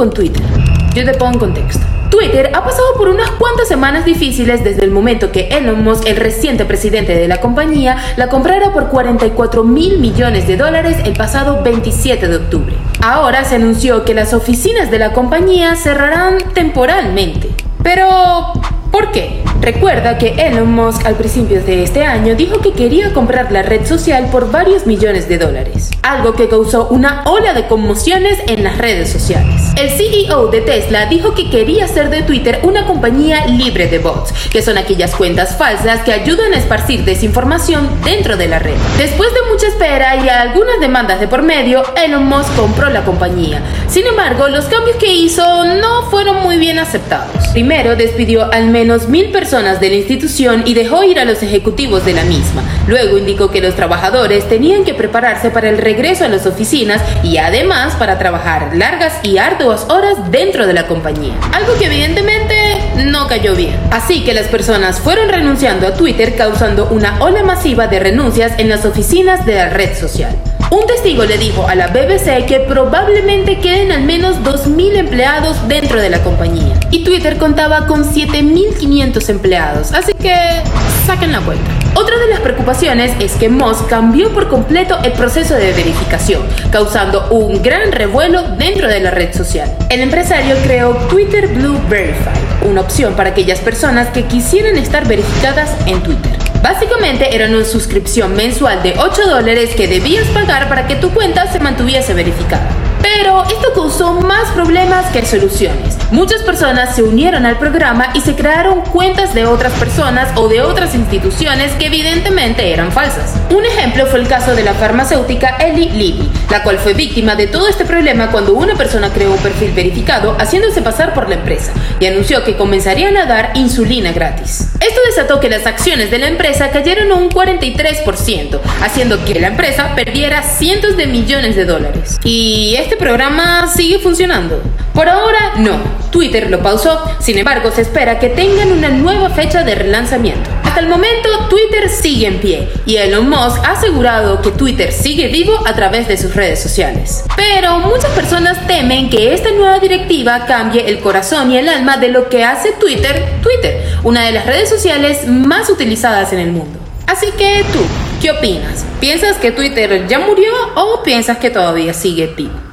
con Twitter. Yo te pongo en contexto. Twitter ha pasado por unas cuantas semanas difíciles desde el momento que Elon Musk, el reciente presidente de la compañía, la comprara por 44 mil millones de dólares el pasado 27 de octubre. Ahora se anunció que las oficinas de la compañía cerrarán temporalmente. Pero, ¿por qué? Recuerda que Elon Musk al principio de este año dijo que quería comprar la red social por varios millones de dólares, algo que causó una ola de conmociones en las redes sociales. El CEO de Tesla dijo que quería hacer de Twitter una compañía libre de bots, que son aquellas cuentas falsas que ayudan a esparcir desinformación dentro de la red. Después de mucha espera y algunas demandas de por medio, Elon Musk compró la compañía. Sin embargo, los cambios que hizo no fueron muy bien aceptados. Primero, despidió al menos mil personas de la institución y dejó ir a los ejecutivos de la misma. Luego indicó que los trabajadores tenían que prepararse para el regreso a las oficinas y además para trabajar largas y arduas horas dentro de la compañía. Algo que evidentemente no cayó bien. Así que las personas fueron renunciando a Twitter causando una ola masiva de renuncias en las oficinas de la red social. Un testigo le dijo a la BBC que probablemente queden al menos 2.000 empleados dentro de la compañía. Y Twitter contaba con 7.500 empleados, así que saquen la vuelta. Otra de las preocupaciones es que Musk cambió por completo el proceso de verificación, causando un gran revuelo dentro de la red social. El empresario creó Twitter Blue Verified, una opción para aquellas personas que quisieran estar verificadas en Twitter. Básicamente era una suscripción mensual de 8 dólares que debías pagar para que tu cuenta se mantuviese verificada. Pero esto causó más problemas que soluciones. Muchas personas se unieron al programa y se crearon cuentas de otras personas o de otras instituciones que evidentemente eran falsas. Un ejemplo fue el caso de la farmacéutica Eli Lilly, la cual fue víctima de todo este problema cuando una persona creó un perfil verificado haciéndose pasar por la empresa y anunció que comenzarían a dar insulina gratis. Esto desató que las acciones de la empresa cayeron un 43%, haciendo que la empresa perdiera cientos de millones de dólares. Y este programa sigue funcionando. Por ahora no, Twitter lo pausó, sin embargo se espera que tengan una nueva fecha de relanzamiento. Hasta el momento Twitter sigue en pie y Elon Musk ha asegurado que Twitter sigue vivo a través de sus redes sociales. Pero muchas personas temen que esta nueva directiva cambie el corazón y el alma de lo que hace Twitter, Twitter, una de las redes sociales más utilizadas en el mundo. Así que tú, ¿qué opinas? ¿Piensas que Twitter ya murió o piensas que todavía sigue vivo?